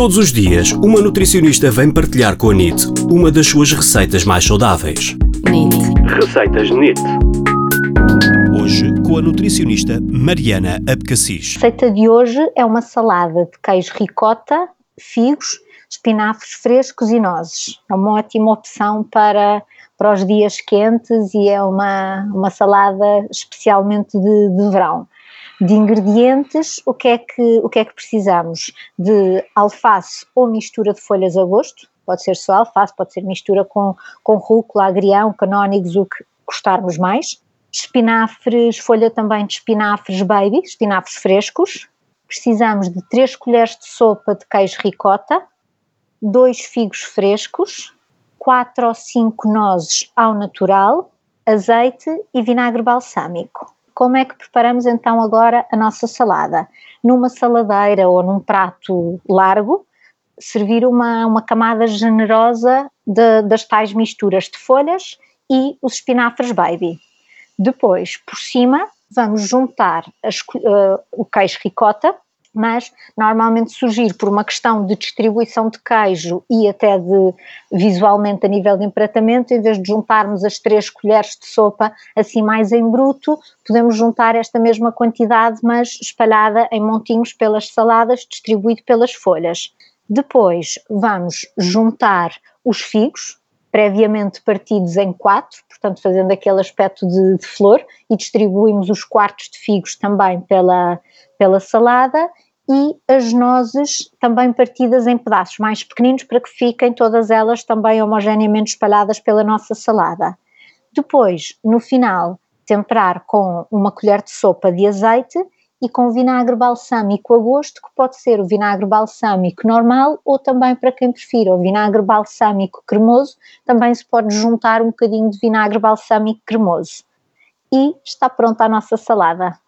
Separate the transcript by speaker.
Speaker 1: Todos os dias, uma nutricionista vem partilhar com a NIT uma das suas receitas mais saudáveis.
Speaker 2: NIT.
Speaker 1: Receitas NIT. Hoje, com a nutricionista Mariana Abcacis.
Speaker 3: A receita de hoje é uma salada de queijo ricota, figos, espinafres frescos e nozes. É uma ótima opção para, para os dias quentes e é uma, uma salada especialmente de, de verão de ingredientes, o que, é que, o que é que precisamos? De alface ou mistura de folhas a gosto, pode ser só alface, pode ser mistura com, com rúcula, agrião, canónigos, o que gostarmos mais. Espinafres, folha também de espinafres baby, espinafres frescos. Precisamos de 3 colheres de sopa de queijo ricota, 2 figos frescos, 4 ou 5 nozes ao natural, azeite e vinagre balsâmico. Como é que preparamos então agora a nossa salada? Numa saladeira ou num prato largo, servir uma, uma camada generosa de, das tais misturas de folhas e os espinafres baby. Depois, por cima, vamos juntar as, uh, o queijo ricota, mas normalmente surgir por uma questão de distribuição de queijo e até de visualmente a nível de empratamento, em vez de juntarmos as três colheres de sopa assim mais em bruto, podemos juntar esta mesma quantidade, mas espalhada em montinhos pelas saladas, distribuído pelas folhas. Depois vamos juntar os figos, previamente partidos em quatro, portanto fazendo aquele aspecto de, de flor, e distribuímos os quartos de figos também pela, pela salada e as nozes também partidas em pedaços mais pequeninos para que fiquem todas elas também homogeneamente espalhadas pela nossa salada. Depois, no final, temperar com uma colher de sopa de azeite e com vinagre balsâmico a gosto, que pode ser o vinagre balsâmico normal ou também para quem prefira o vinagre balsâmico cremoso, também se pode juntar um bocadinho de vinagre balsâmico cremoso. E está pronta a nossa salada.